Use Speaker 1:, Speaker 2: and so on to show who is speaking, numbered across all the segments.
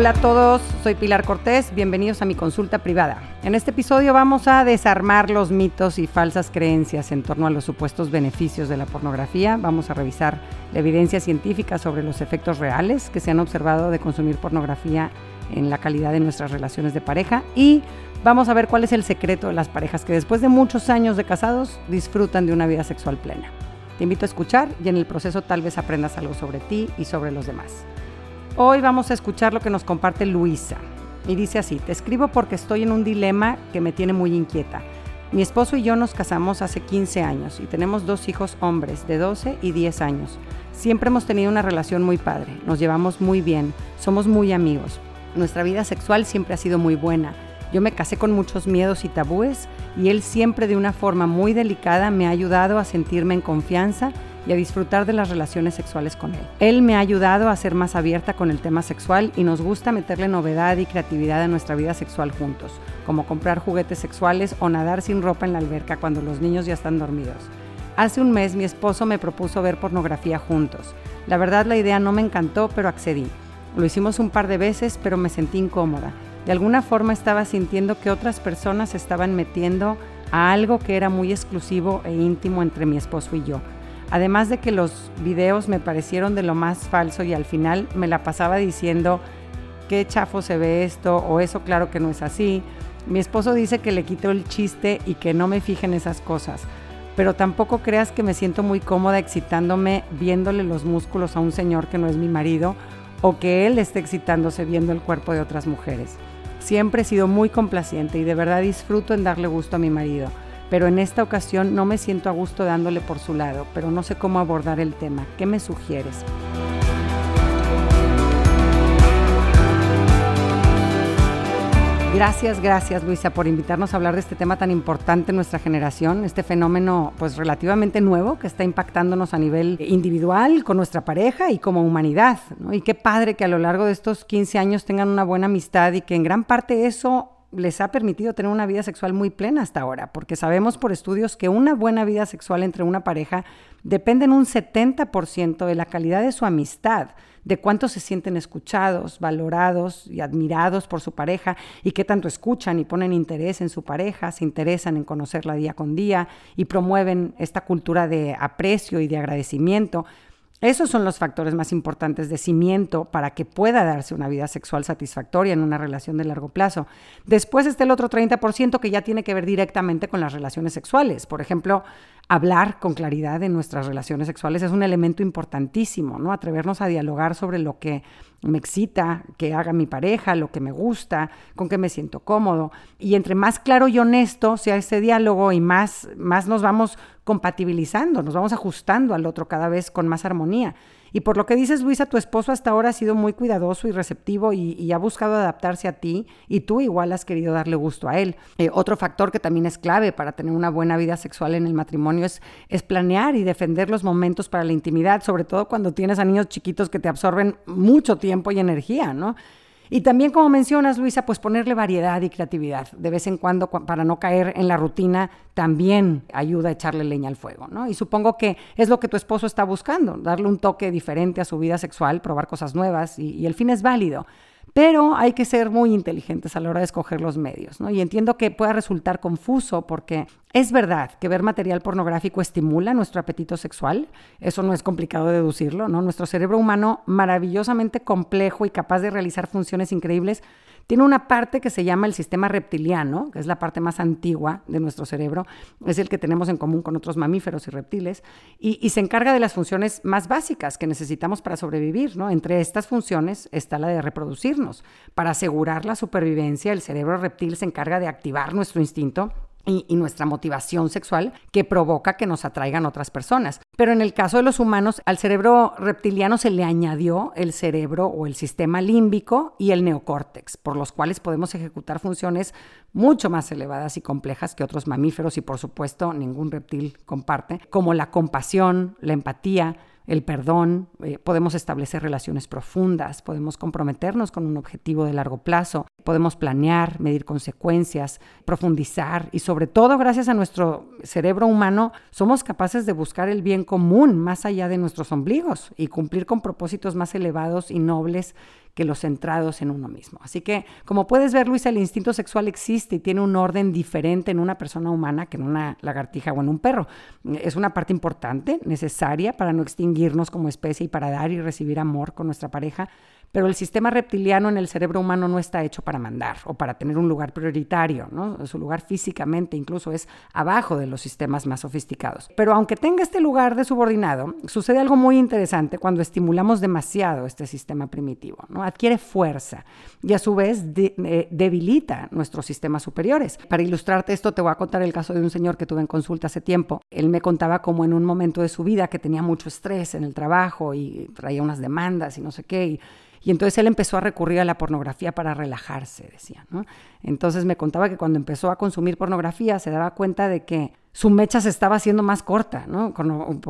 Speaker 1: Hola a todos, soy Pilar Cortés, bienvenidos a mi consulta privada. En este episodio vamos a desarmar los mitos y falsas creencias en torno a los supuestos beneficios de la pornografía. Vamos a revisar la evidencia científica sobre los efectos reales que se han observado de consumir pornografía en la calidad de nuestras relaciones de pareja y vamos a ver cuál es el secreto de las parejas que después de muchos años de casados disfrutan de una vida sexual plena. Te invito a escuchar y en el proceso tal vez aprendas algo sobre ti y sobre los demás. Hoy vamos a escuchar lo que nos comparte Luisa. Y dice así, te escribo porque estoy en un dilema que me tiene muy inquieta. Mi esposo y yo nos casamos hace 15 años y tenemos dos hijos hombres de 12 y 10 años. Siempre hemos tenido una relación muy padre, nos llevamos muy bien, somos muy amigos. Nuestra vida sexual siempre ha sido muy buena. Yo me casé con muchos miedos y tabúes y él siempre de una forma muy delicada me ha ayudado a sentirme en confianza y a disfrutar de las relaciones sexuales con él. Él me ha ayudado a ser más abierta con el tema sexual y nos gusta meterle novedad y creatividad a nuestra vida sexual juntos, como comprar juguetes sexuales o nadar sin ropa en la alberca cuando los niños ya están dormidos. Hace un mes mi esposo me propuso ver pornografía juntos. La verdad la idea no me encantó, pero accedí. Lo hicimos un par de veces, pero me sentí incómoda. De alguna forma estaba sintiendo que otras personas estaban metiendo a algo que era muy exclusivo e íntimo entre mi esposo y yo. Además de que los videos me parecieron de lo más falso y al final me la pasaba diciendo qué chafo se ve esto o eso claro que no es así. Mi esposo dice que le quito el chiste y que no me fije en esas cosas, pero tampoco creas que me siento muy cómoda excitándome viéndole los músculos a un señor que no es mi marido o que él esté excitándose viendo el cuerpo de otras mujeres. Siempre he sido muy complaciente y de verdad disfruto en darle gusto a mi marido pero en esta ocasión no me siento a gusto dándole por su lado, pero no sé cómo abordar el tema. ¿Qué me sugieres? Gracias, gracias Luisa por invitarnos a hablar de este tema tan importante en nuestra generación, este fenómeno pues relativamente nuevo que está impactándonos a nivel individual, con nuestra pareja y como humanidad. Y qué padre que a lo largo de estos 15 años tengan una buena amistad y que en gran parte eso les ha permitido tener una vida sexual muy plena hasta ahora, porque sabemos por estudios que una buena vida sexual entre una pareja depende en un 70% de la calidad de su amistad, de cuánto se sienten escuchados, valorados y admirados por su pareja y qué tanto escuchan y ponen interés en su pareja, se interesan en conocerla día con día y promueven esta cultura de aprecio y de agradecimiento. Esos son los factores más importantes de cimiento para que pueda darse una vida sexual satisfactoria en una relación de largo plazo. Después está el otro 30% que ya tiene que ver directamente con las relaciones sexuales. Por ejemplo, hablar con claridad de nuestras relaciones sexuales es un elemento importantísimo, ¿no? Atrevernos a dialogar sobre lo que me excita, que haga mi pareja, lo que me gusta, con qué me siento cómodo. Y entre más claro y honesto sea ese diálogo y más, más nos vamos compatibilizando, nos vamos ajustando al otro cada vez con más armonía. Y por lo que dices, Luisa, tu esposo hasta ahora ha sido muy cuidadoso y receptivo y, ha buscado adaptarse a ti y tú igual has querido darle gusto a él. Eh, otro factor que también es clave para tener una buena vida sexual en el matrimonio es, es planear y defender los momentos para la intimidad, sobre todo cuando tienes a niños chiquitos que te absorben mucho tiempo y energía, ¿no? Y también, como mencionas, Luisa, pues ponerle variedad y creatividad. De vez en cuando, para no caer en la rutina, también ayuda a echarle leña al fuego, ¿no? Y supongo que es lo que tu esposo está buscando, darle un toque diferente a su vida sexual, probar cosas nuevas, y, y el fin es válido. Pero hay que ser muy inteligentes a la hora de escoger los medios, ¿no? Y entiendo que pueda resultar confuso porque es verdad que ver material pornográfico estimula nuestro apetito sexual, eso no es complicado deducirlo, ¿no? Nuestro cerebro humano, maravillosamente complejo y capaz de realizar funciones increíbles, tiene una parte que se llama el sistema reptiliano, que es la parte más antigua de nuestro cerebro, es el que tenemos en común con otros mamíferos y reptiles, y, se encarga de las funciones más básicas que necesitamos para sobrevivir. ¿no? Entre estas funciones está la de reproducirnos. Para asegurar la supervivencia, el cerebro reptil se encarga de activar nuestro instinto y, nuestra motivación sexual que provoca que nos atraigan otras personas. Pero en el caso de los humanos, al cerebro reptiliano se le añadió el cerebro o el sistema límbico y el neocórtex, por los cuales podemos ejecutar funciones mucho más elevadas y complejas que otros mamíferos y por supuesto ningún reptil comparte, como la compasión, la empatía, el perdón, eh, podemos establecer relaciones profundas, podemos comprometernos con un objetivo de largo plazo, podemos planear, medir consecuencias, profundizar y sobre todo gracias a nuestro cerebro humano somos capaces de buscar el bien común más allá de nuestros ombligos y cumplir con propósitos más elevados y nobles que los centrados en uno mismo. Así que, como puedes ver, Luisa, el instinto sexual existe y tiene un orden diferente en una persona humana que en una lagartija o en un perro. Es una parte importante, necesaria para no extinguirnos como especie y para dar y recibir amor con nuestra pareja, pero el sistema reptiliano en el cerebro humano no está hecho para mandar o para tener un lugar prioritario, ¿no? Su lugar físicamente incluso es abajo de los sistemas más sofisticados. Pero aunque tenga este lugar de subordinado, sucede algo muy interesante cuando estimulamos demasiado este sistema primitivo. Adquiere fuerza y a su vez eh, debilita nuestros sistemas superiores. Para ilustrarte esto te voy a contar el caso de un señor que tuve en consulta hace tiempo. Él me contaba como en un momento de su vida que tenía mucho estrés en el trabajo y traía unas demandas y no sé qué. Y, y entonces él empezó a recurrir a la pornografía para relajarse, decía, ¿no? Entonces me contaba que cuando empezó a consumir pornografía se daba cuenta de que su mecha se estaba haciendo más corta, ¿no?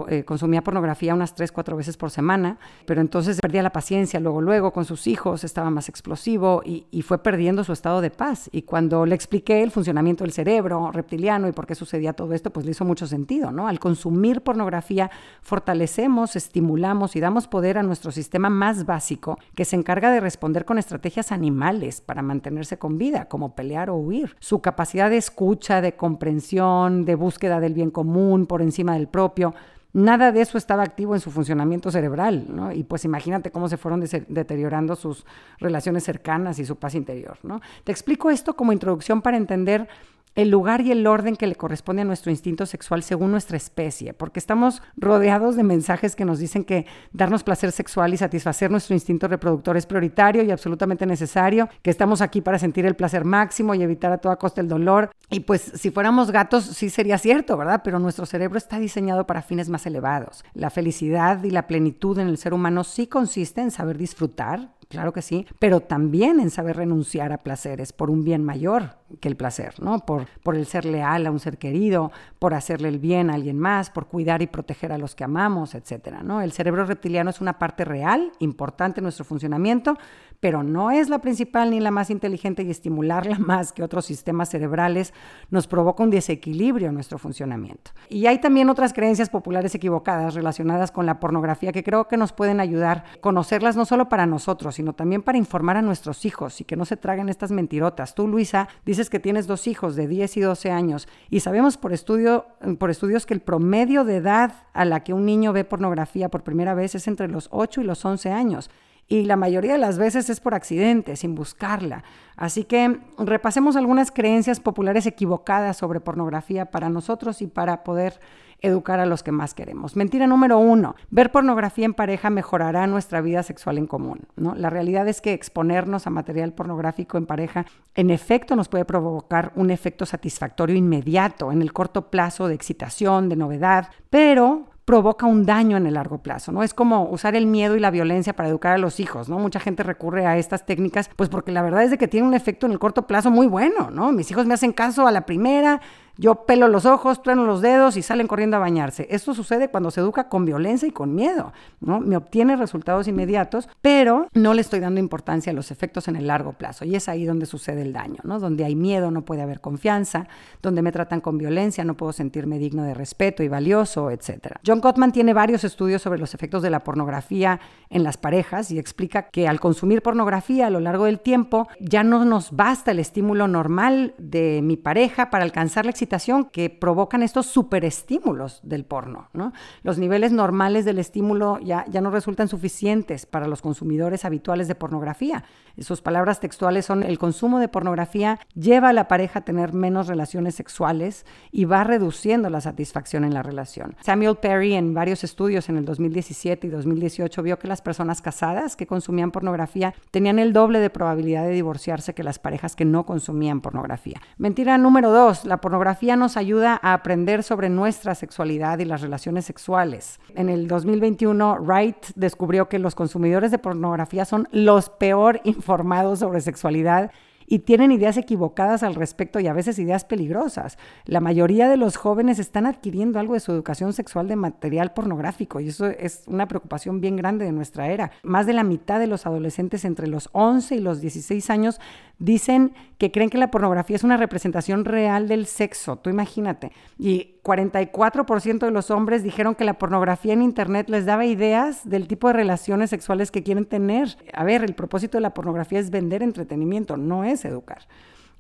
Speaker 1: Eh, consumía pornografía unas tres, cuatro veces por semana, pero entonces perdía la paciencia luego, luego con sus hijos, estaba más explosivo y, y, fue perdiendo su estado de paz. Y cuando le expliqué el funcionamiento del cerebro reptiliano y por qué sucedía todo esto, pues le hizo mucho sentido, ¿no? Al consumir pornografía fortalecemos, estimulamos y damos poder a nuestro sistema más básico que se encarga de responder con estrategias animales para mantenerse con vida, como pelear o huir. Su capacidad de escucha, de comprensión, de búsqueda del bien común por encima del propio, nada de eso estaba activo en su funcionamiento cerebral. Y pues imagínate cómo se fueron deteriorando sus relaciones cercanas y su paz interior, ¿no? Te explico esto como introducción para entender el lugar y el orden que le corresponde a nuestro instinto sexual según nuestra especie, porque estamos rodeados de mensajes que nos dicen que darnos placer sexual y satisfacer nuestro instinto reproductor es prioritario y absolutamente necesario, que estamos aquí para sentir el placer máximo y evitar a toda costa el dolor. Y pues si fuéramos gatos sí sería cierto, ¿verdad? Pero nuestro cerebro está diseñado para fines más elevados. La felicidad y la plenitud en el ser humano sí consiste en saber disfrutar, claro que sí, pero también en saber renunciar a placeres por un bien mayor que el placer, ¿no? Por, por el ser leal a un ser querido, por hacerle el bien a alguien más, por cuidar y proteger a los que amamos, etcétera, ¿no? El cerebro reptiliano es una parte real, importante en nuestro funcionamiento, pero no es la principal ni la más inteligente y estimularla más que otros sistemas cerebrales nos provoca un desequilibrio en nuestro funcionamiento. Y hay también otras creencias populares equivocadas relacionadas con la pornografía que creo que nos pueden ayudar a conocerlas no solo para nosotros, sino también para informar a nuestros hijos y que no se traguen estas mentirotas. Tú, Luisa, dices que tienes dos hijos de 10 y 12 años y sabemos por, estudio, por estudios que el promedio de edad a la que un niño ve pornografía por primera vez es entre los 8 y los 11 años y la mayoría de las veces es por accidente, sin buscarla. Así que repasemos algunas creencias populares equivocadas sobre pornografía para nosotros y para poder educar a los que más queremos. Mentira número uno, ver pornografía en pareja mejorará nuestra vida sexual en común. La realidad es que exponernos a material pornográfico en pareja en efecto nos puede provocar un efecto satisfactorio inmediato en el corto plazo de excitación, de novedad, pero provoca un daño en el largo plazo, ¿no? Es como usar el miedo y la violencia para educar a los hijos, ¿no? Mucha gente recurre a estas técnicas, pues porque la verdad es de que tiene un efecto en el corto plazo muy bueno, ¿no? Mis hijos me hacen caso a la primera, yo pelo los ojos, trueno los dedos y salen corriendo a bañarse. Esto sucede cuando se educa con violencia y con miedo, ¿no? Me obtiene resultados inmediatos, pero no le estoy dando importancia a los efectos en el largo plazo. Y es ahí donde sucede el daño, ¿no? Donde hay miedo no puede haber confianza, donde me tratan con violencia no puedo sentirme digno de respeto y valioso, etc. John Gottman tiene varios estudios sobre los efectos de la pornografía en las parejas y explica que al consumir pornografía a lo largo del tiempo ya no nos basta el estímulo normal de mi pareja para alcanzar la excitación que provocan estos superestímulos del porno. ¿no? Los niveles normales del estímulo ya, ya no resultan suficientes para los consumidores habituales de pornografía. Sus palabras textuales son el consumo de pornografía lleva a la pareja a tener menos relaciones sexuales y va reduciendo la satisfacción en la relación. Samuel Perry en varios estudios en el 2017 y 2018 vio que las personas casadas que consumían pornografía tenían el doble de probabilidad de divorciarse que las parejas que no consumían pornografía. Mentira número dos, la pornografía pornografía nos ayuda a aprender sobre nuestra sexualidad y las relaciones sexuales. En el 2021, Wright descubrió que los consumidores de pornografía son los peor informados sobre sexualidad y tienen ideas equivocadas al respecto y a veces ideas peligrosas. La mayoría de los jóvenes están adquiriendo algo de su educación sexual de material pornográfico y eso es una preocupación bien grande de nuestra era. Más de la mitad de los adolescentes entre los 11 y los 16 años dicen que creen que la pornografía es una representación real del sexo, tú imagínate. Y 44% de los hombres dijeron que la pornografía en Internet les daba ideas del tipo de relaciones sexuales que quieren tener. A ver, el propósito de la pornografía es vender entretenimiento, no es educar.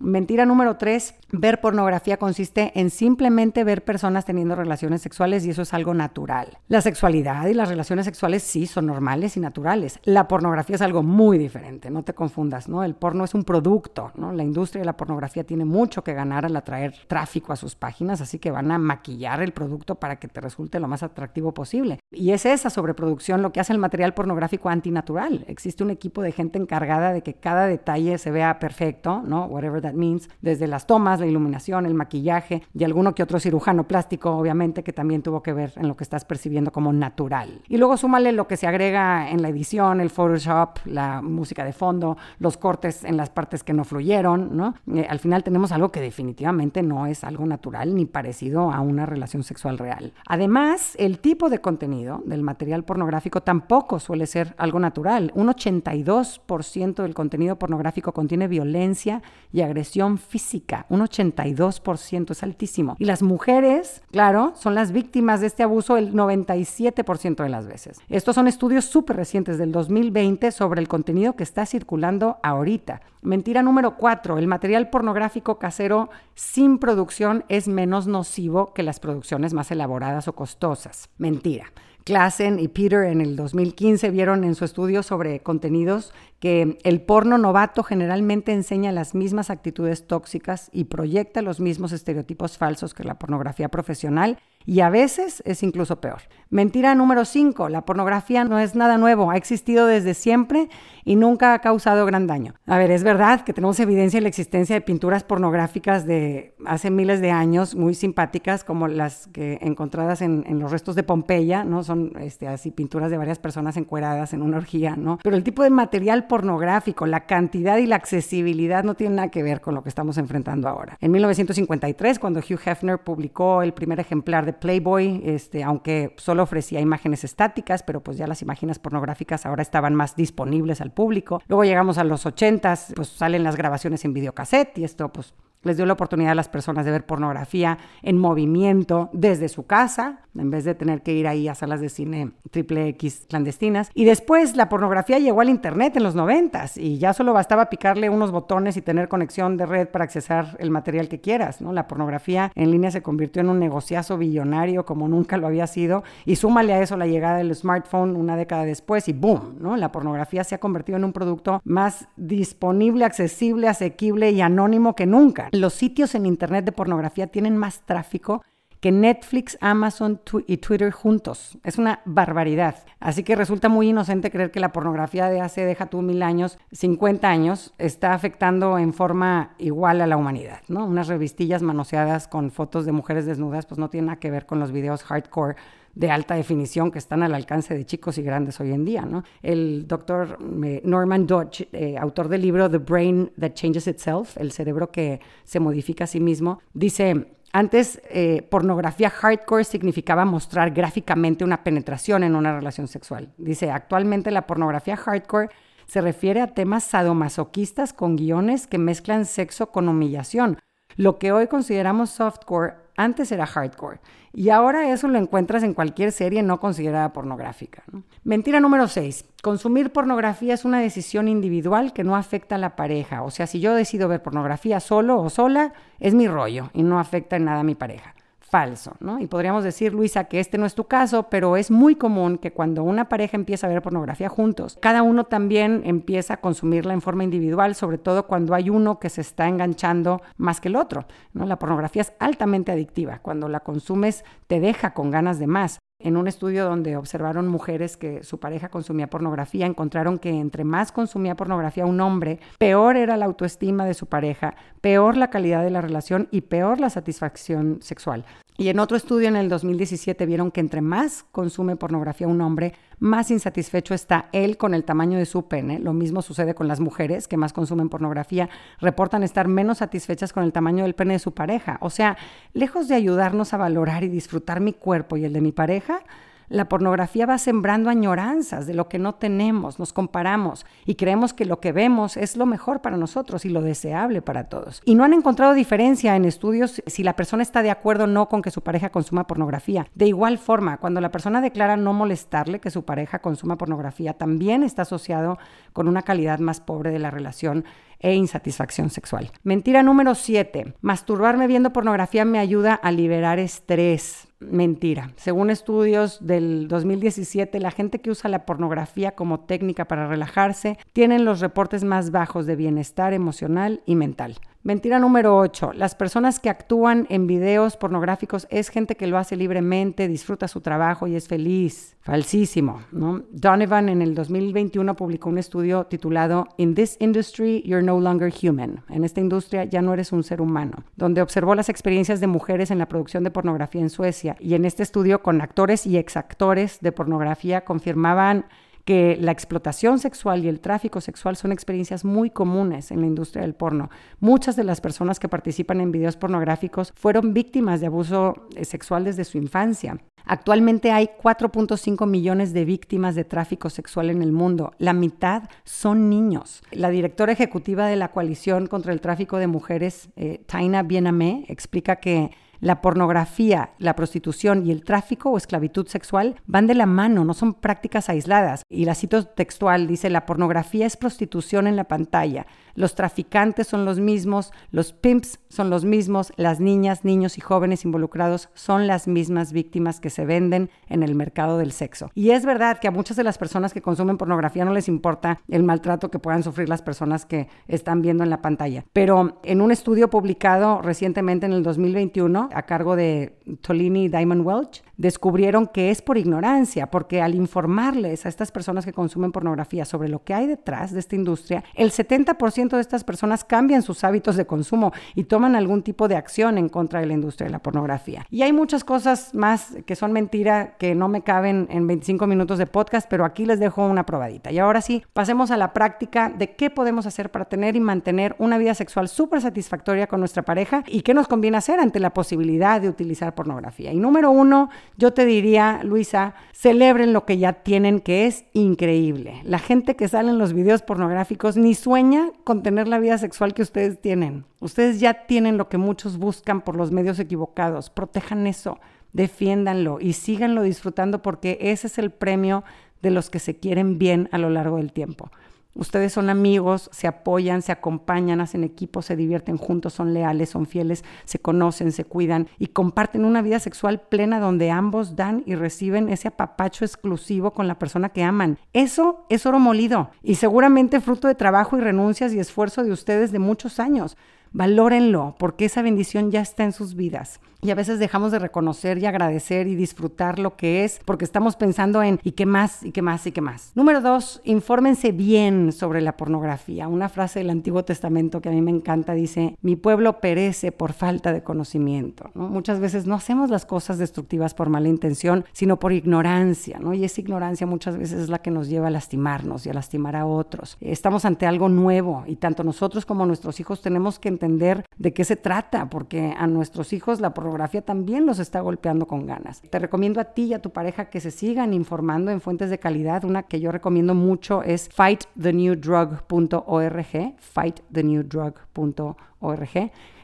Speaker 1: Mentira número tres, ver pornografía consiste en simplemente ver personas teniendo relaciones sexuales y eso es algo natural. La sexualidad y las relaciones sexuales sí son normales y naturales. La pornografía es algo muy diferente, no te confundas, ¿no? El porno es un producto, ¿no? La industria de la pornografía tiene mucho que ganar al atraer tráfico a sus páginas, así que van a maquillar el producto para que te resulte lo más atractivo posible. Y es esa sobreproducción lo que hace el material pornográfico antinatural. Existe un equipo de gente encargada de que cada detalle se vea perfecto, ¿no? Whatever means, desde las tomas, la iluminación, el maquillaje y alguno que otro cirujano plástico, obviamente, que también tuvo que ver en lo que estás percibiendo como natural. Y luego súmale lo que se agrega en la edición, el Photoshop, la música de fondo, los cortes en las partes que no fluyeron. Eh, al final tenemos algo que definitivamente no es algo natural ni parecido a una relación sexual real. Además, el tipo de contenido del material pornográfico tampoco suele ser algo natural. Un 82% del contenido pornográfico contiene violencia y agresión física, un 82%, es altísimo. Y las mujeres, claro, son las víctimas de este abuso el 97% de las veces. Estos son estudios súper recientes del 2020 sobre el contenido que está circulando ahorita. Mentira número 4, el material pornográfico casero sin producción es menos nocivo que las producciones más elaboradas o costosas. Mentira. Klassen y Peter en el 2015 vieron en su estudio sobre contenidos que el porno novato generalmente enseña las mismas actitudes tóxicas y proyecta los mismos estereotipos falsos que la pornografía profesional y a veces es incluso peor. Mentira número 5, la pornografía no es nada nuevo, ha existido desde siempre y nunca ha causado gran daño. A ver, es verdad que tenemos evidencia de la existencia de pinturas pornográficas de hace miles de años, muy simpáticas, como las que encontradas en, los restos de Pompeya, ¿no? Son este, así pinturas de varias personas encueradas en una orgía, ¿no? Pero el tipo de material pornográfico, la cantidad y la accesibilidad no tienen nada que ver con lo que estamos enfrentando ahora. En 1953, cuando Hugh Hefner publicó el primer ejemplar de Playboy, este, aunque solo ofrecía imágenes estáticas, pero pues ya las imágenes pornográficas ahora estaban más disponibles al público. Luego llegamos a los 80s, pues salen las grabaciones en videocassette y esto pues les dio la oportunidad a las personas de ver pornografía en movimiento desde su casa, en vez de tener que ir ahí a salas de cine triple X clandestinas. Y después la pornografía llegó al Internet en los noventas y ya solo bastaba picarle unos botones y tener conexión de red para accesar el material que quieras, ¿no? La pornografía en línea se convirtió en un negociazo billonario como nunca lo había sido y súmale a eso la llegada del smartphone una década después y boom, ¿no? La pornografía se ha convertido en un producto más disponible, accesible, asequible y anónimo que nunca. Los sitios en Internet de pornografía tienen más tráfico que Netflix, Amazon y Twitter juntos. Es una barbaridad. Así que resulta muy inocente creer que la pornografía de hace, deja tú mil años, 50 años, está afectando en forma igual a la humanidad, ¿no? Unas revistillas manoseadas con fotos de mujeres desnudas, pues no tienen nada que ver con los videos hardcore de alta definición que están al alcance de chicos y grandes hoy en día. ¿no? El doctor Norman Dodge, eh, autor del libro The Brain That Changes Itself, el cerebro que se modifica a sí mismo, dice, antes eh, pornografía hardcore significaba mostrar gráficamente una penetración en una relación sexual. Dice, actualmente la pornografía hardcore se refiere a temas sadomasoquistas con guiones que mezclan sexo con humillación. Lo que hoy consideramos softcore antes era hardcore. Y ahora eso lo encuentras en cualquier serie no considerada pornográfica. Mentira número 6. Consumir pornografía es una decisión individual que no afecta a la pareja. O sea, si yo decido ver pornografía solo o sola, es mi rollo y no afecta en nada a mi pareja falso, ¿no? Y podríamos decir, Luisa, que este no es tu caso, pero es muy común que cuando una pareja empieza a ver pornografía juntos, cada uno también empieza a consumirla en forma individual, sobre todo cuando hay uno que se está enganchando más que el otro, ¿no? La pornografía es altamente adictiva. Cuando la consumes, te deja con ganas de más. En un estudio donde observaron mujeres que su pareja consumía pornografía, encontraron que entre más consumía pornografía un hombre, peor era la autoestima de su pareja, peor la calidad de la relación y peor la satisfacción sexual. Y en otro estudio en el 2017 vieron que entre más consume pornografía un hombre, más insatisfecho está él con el tamaño de su pene. Lo mismo sucede con las mujeres que más consumen pornografía, reportan estar menos satisfechas con el tamaño del pene de su pareja. O sea, lejos de ayudarnos a valorar y disfrutar mi cuerpo y el de mi pareja, La pornografía va sembrando añoranzas de lo que no tenemos, nos comparamos y creemos que lo que vemos es lo mejor para nosotros y lo deseable para todos. Y no han encontrado diferencia en estudios si la persona está de acuerdo o no con que su pareja consuma pornografía. De igual forma, cuando la persona declara no molestarle que su pareja consuma pornografía, también está asociado con una calidad más pobre de la relación e insatisfacción sexual. Mentira número 7. Masturbarme viendo pornografía me ayuda a liberar estrés. Mentira. Según estudios del 2017, la gente que usa la pornografía como técnica para relajarse tienen los reportes más bajos de bienestar emocional y mental. Mentira número 8. Las personas que actúan en videos pornográficos es gente que lo hace libremente, disfruta su trabajo y es feliz. Falsísimo. ¿no? Donovan en el 2021 publicó un estudio titulado In this industry, you're no longer human. En esta industria ya no eres un ser humano, donde observó las experiencias de mujeres en la producción de pornografía en Suecia. Y en este estudio con actores y exactores de pornografía confirmaban que la explotación sexual y el tráfico sexual son experiencias muy comunes en la industria del porno. Muchas de las personas que participan en videos pornográficos fueron víctimas de abuso eh, sexual desde su infancia. Actualmente hay 4.5 millones de víctimas de tráfico sexual en el mundo. La mitad son niños. La directora ejecutiva de la Coalición contra el Tráfico de Mujeres, eh, Taina Bienamé, explica que la pornografía, la prostitución y el tráfico o esclavitud sexual van de la mano, no son prácticas aisladas. Y la cito textual dice, la pornografía es prostitución en la pantalla. Los traficantes son los mismos, los pimps son los mismos, las niñas, niños y jóvenes involucrados son las mismas víctimas que se venden en el mercado del sexo. Y es verdad que a muchas de las personas que consumen pornografía no les importa el maltrato que puedan sufrir las personas que están viendo en la pantalla. Pero en un estudio publicado recientemente en el 2021 a cargo de Tolini Diamond Welch, descubrieron que es por ignorancia, porque al informarles a estas personas que consumen pornografía sobre lo que hay detrás de esta industria, el 70% de estas personas cambian sus hábitos de consumo y toman algún tipo de acción en contra de la industria de la pornografía. Y hay muchas cosas más que son mentira que no me caben en 25 minutos de podcast, pero aquí les dejo una probadita. Y ahora sí, pasemos a la práctica de qué podemos hacer para tener y mantener una vida sexual súper satisfactoria con nuestra pareja y qué nos conviene hacer ante la posibilidad de utilizar pornografía. Y número uno, yo te diría, Luisa, celebren lo que ya tienen, que es increíble. La gente que sale en los videos pornográficos ni sueña con tener la vida sexual que ustedes tienen. Ustedes ya tienen lo que muchos buscan por los medios equivocados. Protejan eso, defiéndanlo y síganlo disfrutando porque ese es el premio de los que se quieren bien a lo largo del tiempo. Ustedes son amigos, se apoyan, se acompañan, hacen equipo, se divierten juntos, son leales, son fieles, se conocen, se cuidan y comparten una vida sexual plena donde ambos dan y reciben ese apapacho exclusivo con la persona que aman. Eso es oro molido y seguramente fruto de trabajo y renuncias y esfuerzo de ustedes de muchos años. Valórenlo porque esa bendición ya está en sus vidas. Y a veces dejamos de reconocer y agradecer y disfrutar lo que es porque estamos pensando en ¿y qué más? ¿y qué más? ¿y qué más? Número dos, infórmense bien sobre la pornografía. Una frase del Antiguo Testamento que a mí me encanta dice, mi pueblo perece por falta de conocimiento. Muchas veces no hacemos las cosas destructivas por mala intención, sino por ignorancia. ¿no? Y esa ignorancia muchas veces es la que nos lleva a lastimarnos y a lastimar a otros. Estamos ante algo nuevo y tanto nosotros como nuestros hijos tenemos que entender de qué se trata, porque a nuestros hijos la pornografía también los está golpeando con ganas. Te recomiendo a ti y a tu pareja que se sigan informando en fuentes de calidad. Una que yo recomiendo mucho es fightthenewdrug.org, fightthenewdrug.org.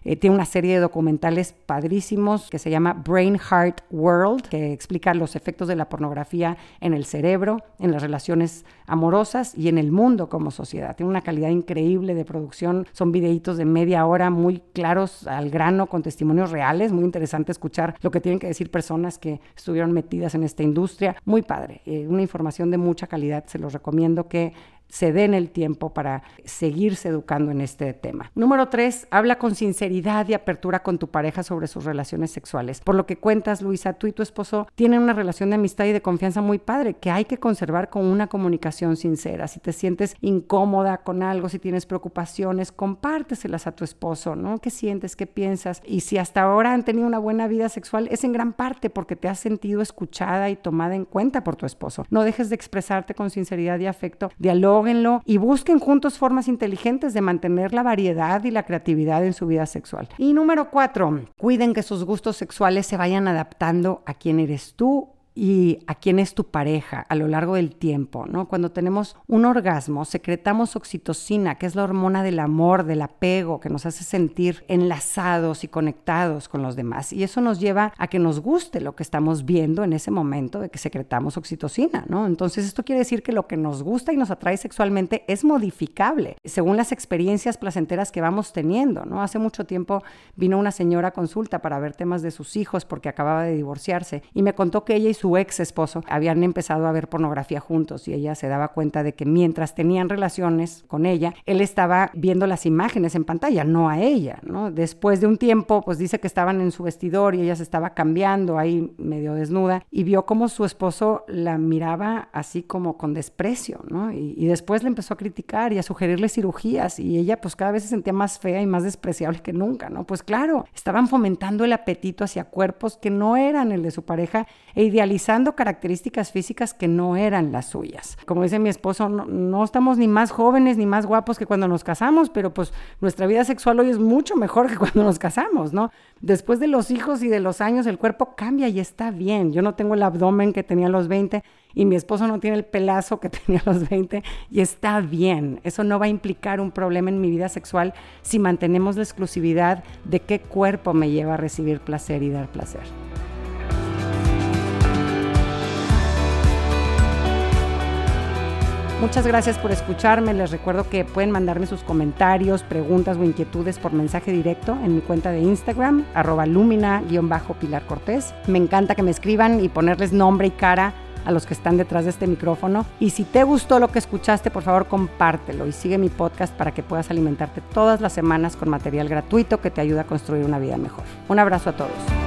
Speaker 1: Eh, tiene una serie de documentales padrísimos que se llama Brain Heart World, que explica los efectos de la pornografía en el cerebro, en las relaciones amorosas y en el mundo como sociedad. Tiene una calidad increíble de producción, son videitos de media hora muy claros al grano, con testimonios reales, muy interesante escuchar lo que tienen que decir personas que estuvieron metidas en esta industria. Muy padre, eh, una información de mucha calidad, se los recomiendo que se den el tiempo para seguirse educando en este tema. Número tres, habla con sinceridad y apertura con tu pareja sobre sus relaciones sexuales. Por lo que cuentas, Luisa, tú y tu esposo tienen una relación de amistad y de confianza muy padre que hay que conservar con una comunicación sincera. Si te sientes incómoda con algo, si tienes preocupaciones, compárteselas a tu esposo, ¿no? ¿Qué sientes? ¿Qué piensas? Y si hasta ahora han tenido una buena vida sexual, es en gran parte porque te has sentido escuchada y tomada en cuenta por tu esposo. No dejes de expresarte con sinceridad y afecto. Dialoga y busquen juntos formas inteligentes de mantener la variedad y la creatividad en su vida sexual. Y número cuatro, cuiden que sus gustos sexuales se vayan adaptando a quién eres tú y a quién es tu pareja a lo largo del tiempo, ¿no? Cuando tenemos un orgasmo, secretamos oxitocina, que es la hormona del amor, del apego, que nos hace sentir enlazados y conectados con los demás. Y eso nos lleva a que nos guste lo que estamos viendo en ese momento de que secretamos oxitocina, ¿no? Entonces esto quiere decir que lo que nos gusta y nos atrae sexualmente es modificable según las experiencias placenteras que vamos teniendo, ¿no? Hace mucho tiempo vino una señora a consulta para ver temas de sus hijos porque acababa de divorciarse y me contó que ella y su ex esposo habían empezado a ver pornografía juntos y ella se daba cuenta de que mientras tenían relaciones con ella, él estaba viendo las imágenes en pantalla, no a ella, ¿no? Después de un tiempo, pues dice que estaban en su vestidor y ella se estaba cambiando ahí medio desnuda y vio como su esposo la miraba así como con desprecio, ¿no? Y, y después le empezó a criticar y a sugerirle cirugías y ella pues cada vez se sentía más fea y más despreciable que nunca, ¿no? Pues claro, estaban fomentando el apetito hacia cuerpos que no eran el de su pareja e idealizando características físicas que no eran las suyas. Como dice mi esposo, no, estamos ni más jóvenes ni más guapos que cuando nos casamos, pero pues nuestra vida sexual hoy es mucho mejor que cuando nos casamos, ¿no? Después de los hijos y de los años, el cuerpo cambia y está bien. Yo no tengo el abdomen que tenía a los 20 y mi esposo no tiene el pelazo que tenía a los 20 y está bien. Eso no va a implicar un problema en mi vida sexual si mantenemos la exclusividad de qué cuerpo me lleva a recibir placer y dar placer. Muchas gracias por escucharme. Les recuerdo que pueden mandarme sus comentarios, preguntas o inquietudes por mensaje directo en mi cuenta de Instagram, arroba lumina-pilar cortés. Me encanta que me escriban y ponerles nombre y cara a los que están detrás de este micrófono. Y si te gustó lo que escuchaste, por favor compártelo y sigue mi podcast para que puedas alimentarte todas las semanas con material gratuito que te ayuda a construir una vida mejor. Un abrazo a todos.